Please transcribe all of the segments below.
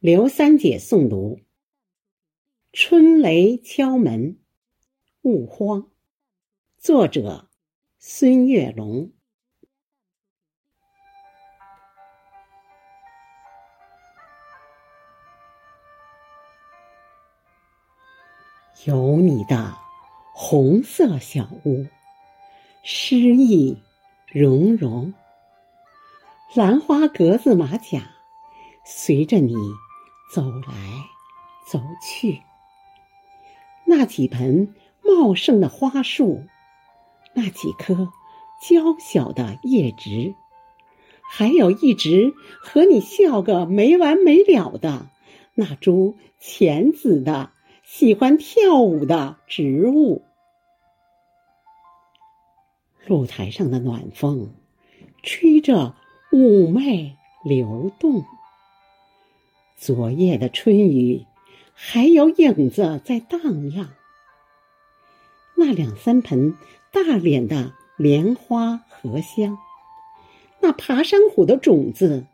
刘三姐诵读：春雷敲门，勿慌。作者：孙月龙。有你的红色小屋，诗意融融。兰花格子马甲，随着你走来走去。那几盆茂盛的花树，那几棵娇小的叶植，还有一直和你笑个没完没了的那株浅紫的。喜欢跳舞的植物，露台上的暖风，吹着妩媚流动。昨夜的春雨，还有影子在荡漾。那两三盆大脸的莲花荷香，那爬山虎的种子，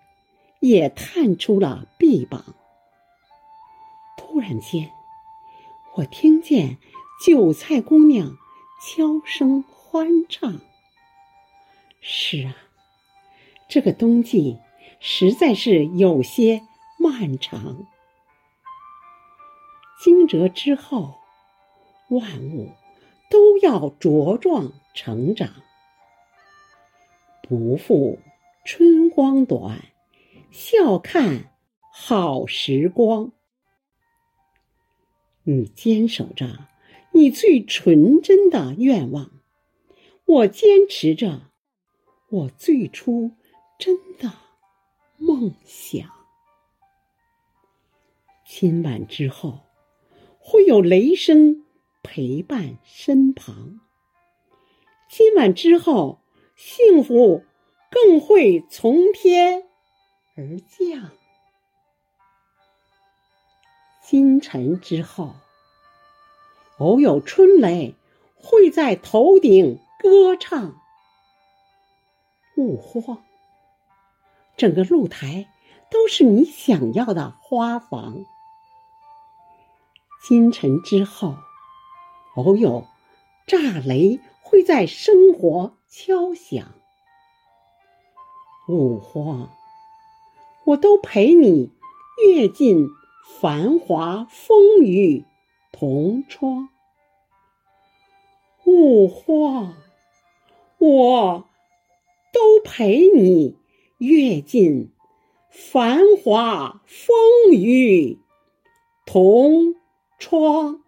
也探出了臂膀。突然间。我听见韭菜姑娘悄声欢唱。是啊，这个冬季实在是有些漫长。惊蛰之后，万物都要茁壮成长。不负春光短，笑看好时光。你坚守着你最纯真的愿望，我坚持着我最初真的梦想。今晚之后，会有雷声陪伴身旁。今晚之后，幸福更会从天而降。清晨之后，偶有春雷会在头顶歌唱。勿慌，整个露台都是你想要的花房。清晨之后，偶有炸雷会在生活敲响。勿慌，我都陪你阅尽。繁华风雨同窗，勿慌，我都陪你阅尽繁华风雨同窗。